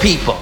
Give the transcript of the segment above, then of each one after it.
people.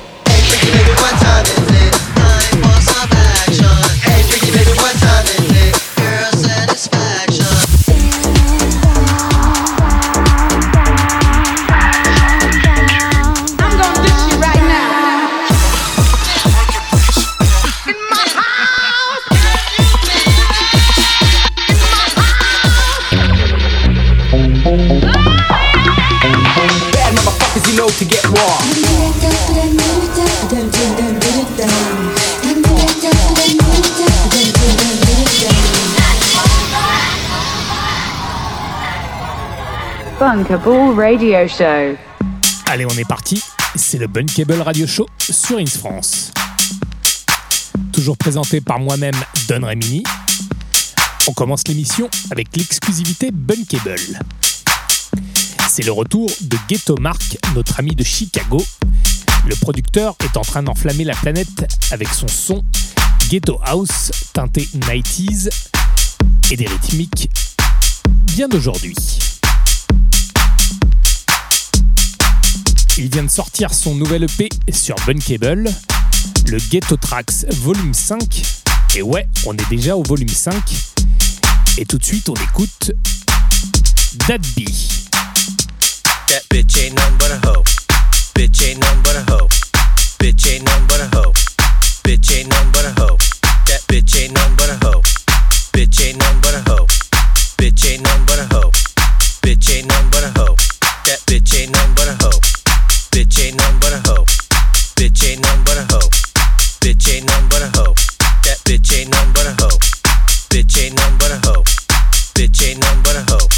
Allez, on est parti. C'est le Bunkable Radio Show sur Ins France. Toujours présenté par moi-même, Don Remini. On commence l'émission avec l'exclusivité Bunkable. C'est le retour de Ghetto Mark, notre ami de Chicago. Le producteur est en train d'enflammer la planète avec son son Ghetto House teinté 90s et des rythmiques bien d'aujourd'hui. Il vient de sortir son nouvel EP sur Bunkable, le Ghetto Tracks Volume 5. Et ouais, on est déjà au volume 5. Et tout de suite, on écoute That B. That bitch ain't none but a hoe. Bitch ain't none but a hoe. Bitch ain't none but a hoe. Bitch ain't none but a hoe. That bitch ain't none but a hoe. Bitch ain't none but a hoe. Bitch ain't none but a hoe. Bitch ain't none but a hoe. That bitch ain't none but a hoe. Bitch ain't none but a hoe. Bitch ain't none but a hoe. Bitch ain't none but a hoe. That bitch ain't none but a hoe. Bitch ain't none but a hoe. Bitch ain't none but a hoe.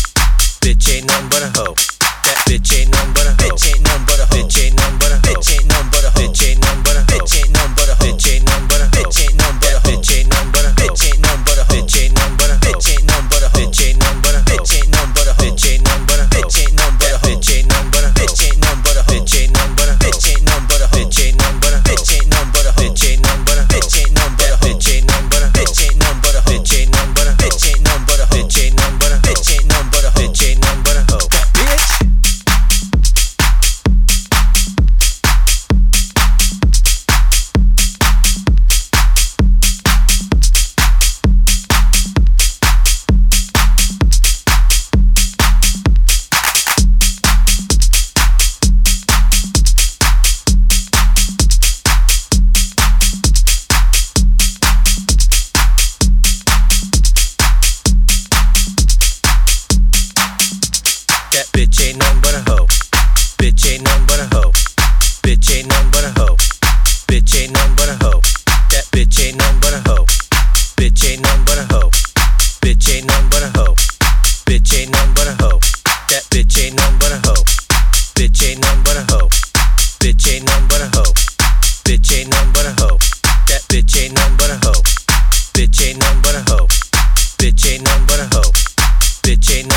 Bitch ain't none but a hoe. That bitch ain't none but a hoe. Bitch ain't none but a hoe. Bitch ain't none but a hoe. Bitch ain't none but a hoe. Bitch ain't none but a hoe. Bitch ain't none but a hoe. Ain't none but a hoe. Bitch ain't none but a hoe. Bitch ain't none but a hoe. That bitch ain't none but a hoe. Bitch ain't none but a hoe. Bitch ain't none but a hoe. Bitch ain't none but a hoe. That bitch ain't none but a hoe. Bitch ain't none but a hoe. Bitch ain't none but a hoe. Bitch ain't none but a hoe. That bitch ain't none but a hoe. Bitch ain't none but a hoe. Bitch ain't none but a hoe. Bitch ain't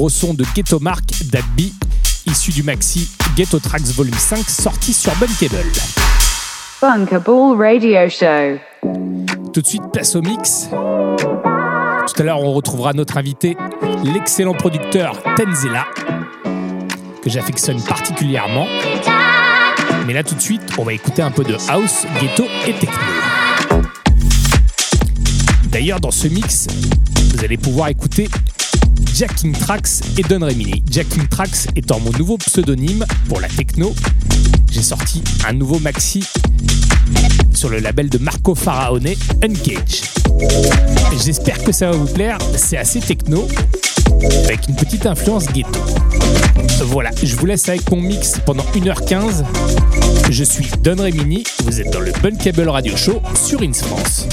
gros son de Ghetto Mark d'Agby, issu du maxi Ghetto Tracks Volume 5 sorti sur Bunkable. Bunkable Radio Show. Tout de suite, place au mix. Tout à l'heure, on retrouvera notre invité, l'excellent producteur Tenzela, que j'affectionne particulièrement. Mais là, tout de suite, on va écouter un peu de house, ghetto et techno. D'ailleurs, dans ce mix, vous allez pouvoir écouter Jacking Trax et Don Remini. Jacking Trax étant mon nouveau pseudonyme pour la techno. J'ai sorti un nouveau maxi sur le label de Marco Faraone, Uncage. J'espère que ça va vous plaire, c'est assez techno, avec une petite influence ghetto. Voilà, je vous laisse avec mon mix pendant 1h15. Je suis Don Remini, vous êtes dans le Bunkable Radio Show sur Ins France.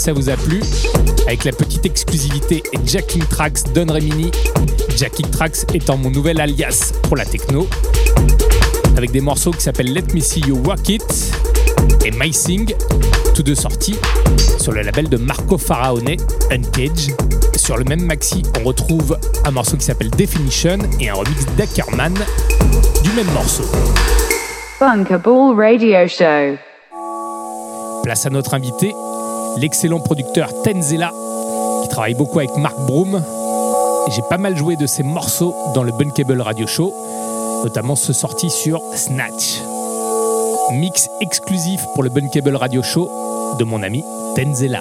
Ça vous a plu. Avec la petite exclusivité Jacking Tracks Don Remini. Jacking Tracks étant mon nouvel alias pour la techno. Avec des morceaux qui s'appellent Let Me See You Walk It et My Sing, tous deux sortis sur le label de Marco Faraone, Uncage. Sur le même maxi, on retrouve un morceau qui s'appelle Definition et un remix d'Ackerman du même morceau. Bunkerball Radio Show. Place à notre invité, l'excellent producteur Tenzela, qui travaille beaucoup avec Mark Broom. J'ai pas mal joué de ses morceaux dans le Bunkable Radio Show, notamment ceux sortis sur Snatch. Mix exclusif pour le Bunkable Radio Show de mon ami Tenzela.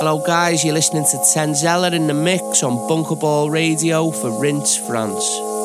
Hello, guys. You're listening to Tenzella in the mix on Bunkerball Radio for Rinse France.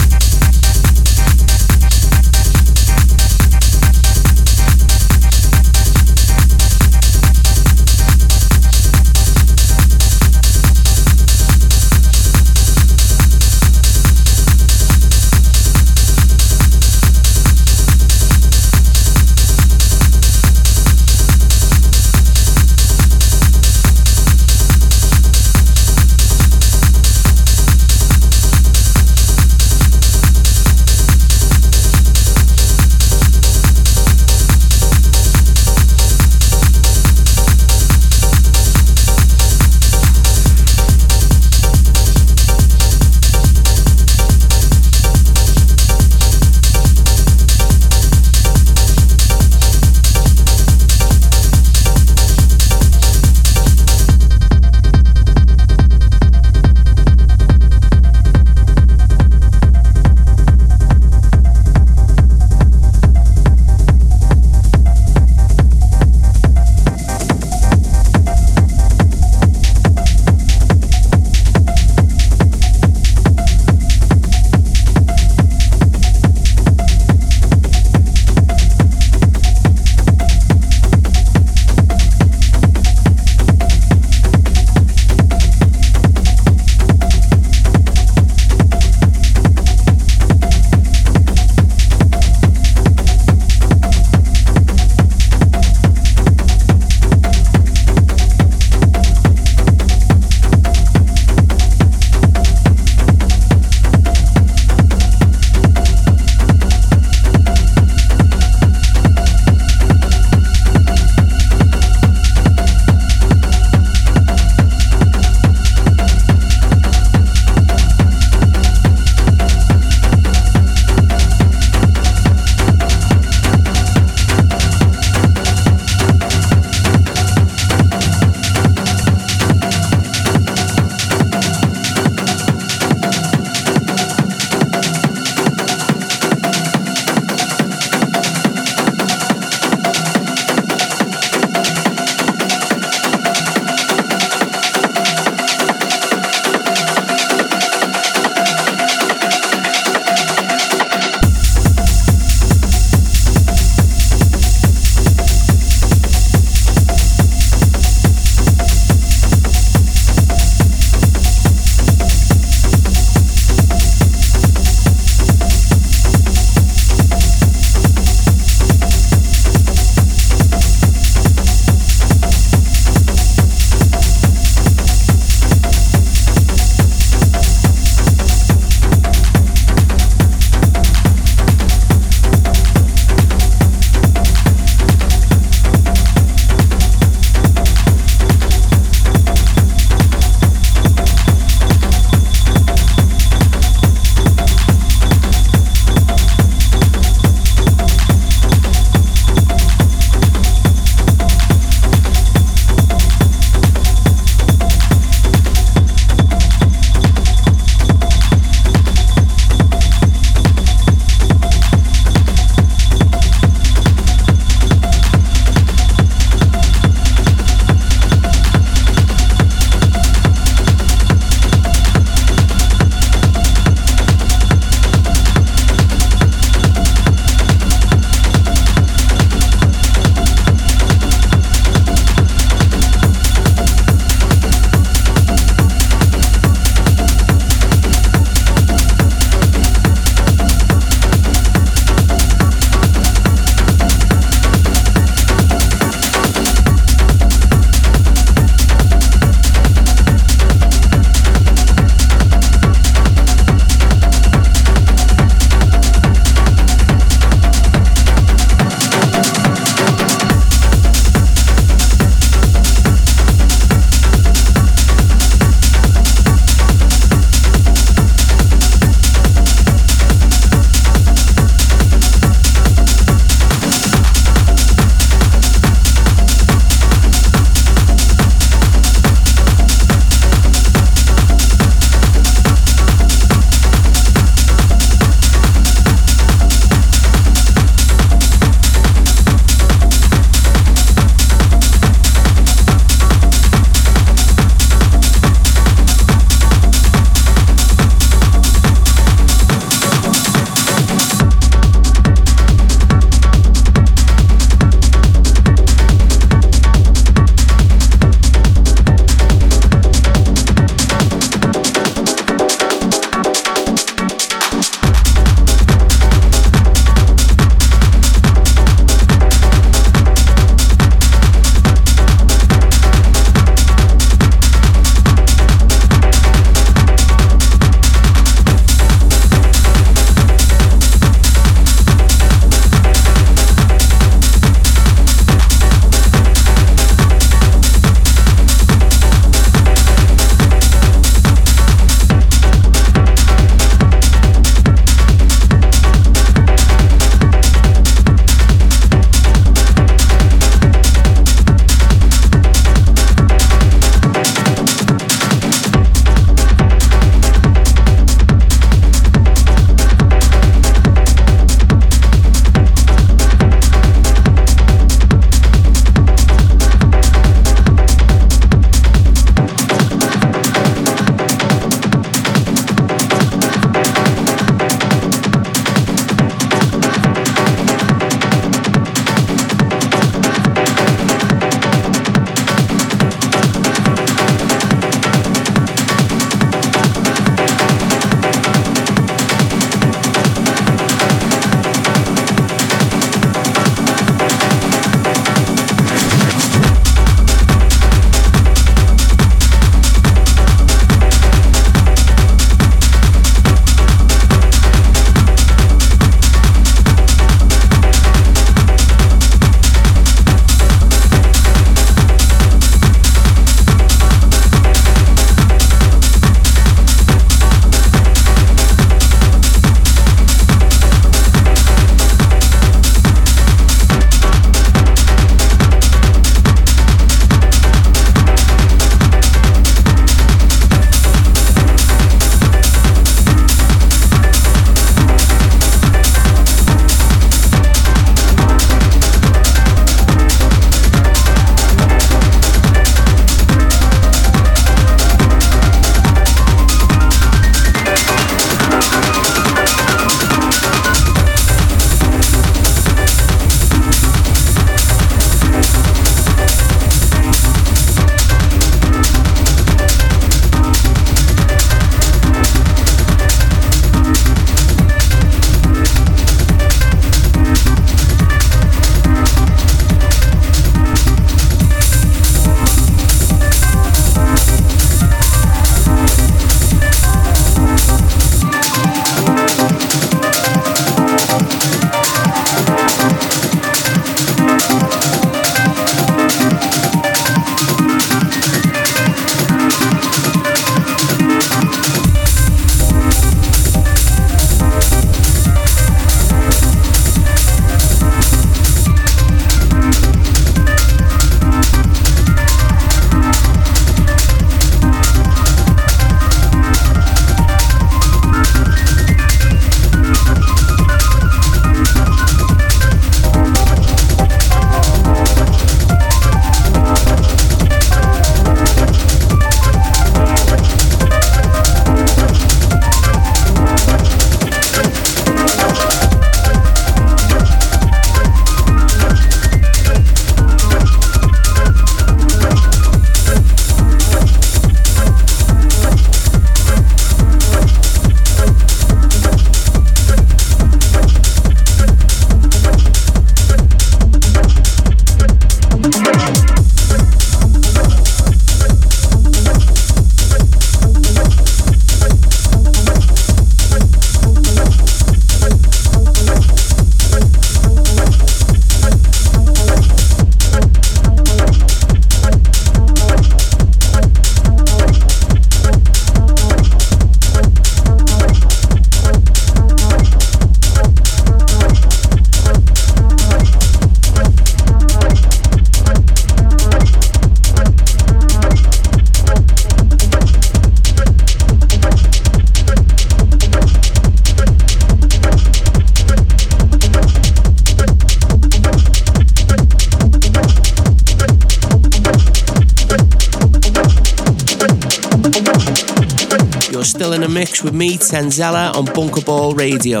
In a mix with me, Tenzella, on Bunker Ball. Radio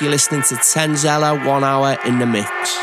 You're listening to Tenzella, one hour in the mix.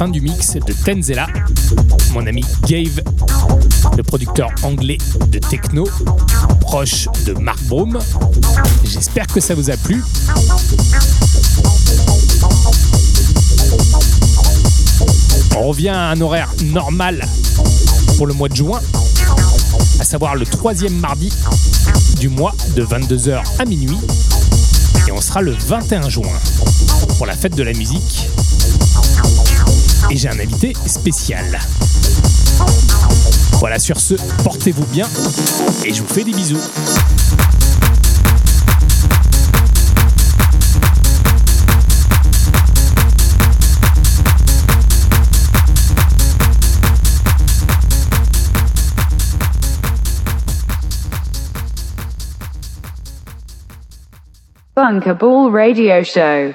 Fin du mix de Tenzela, mon ami Gave, le producteur anglais de techno, proche de Mark Broom. J'espère que ça vous a plu. On revient à un horaire normal pour le mois de juin, à savoir le troisième mardi du mois de 22h à minuit. Et on sera le 21 juin pour la fête de la musique. Et j'ai un invité spécial. Voilà, sur ce, portez-vous bien et je vous fais des bisous. Bunker Ball Radio Show.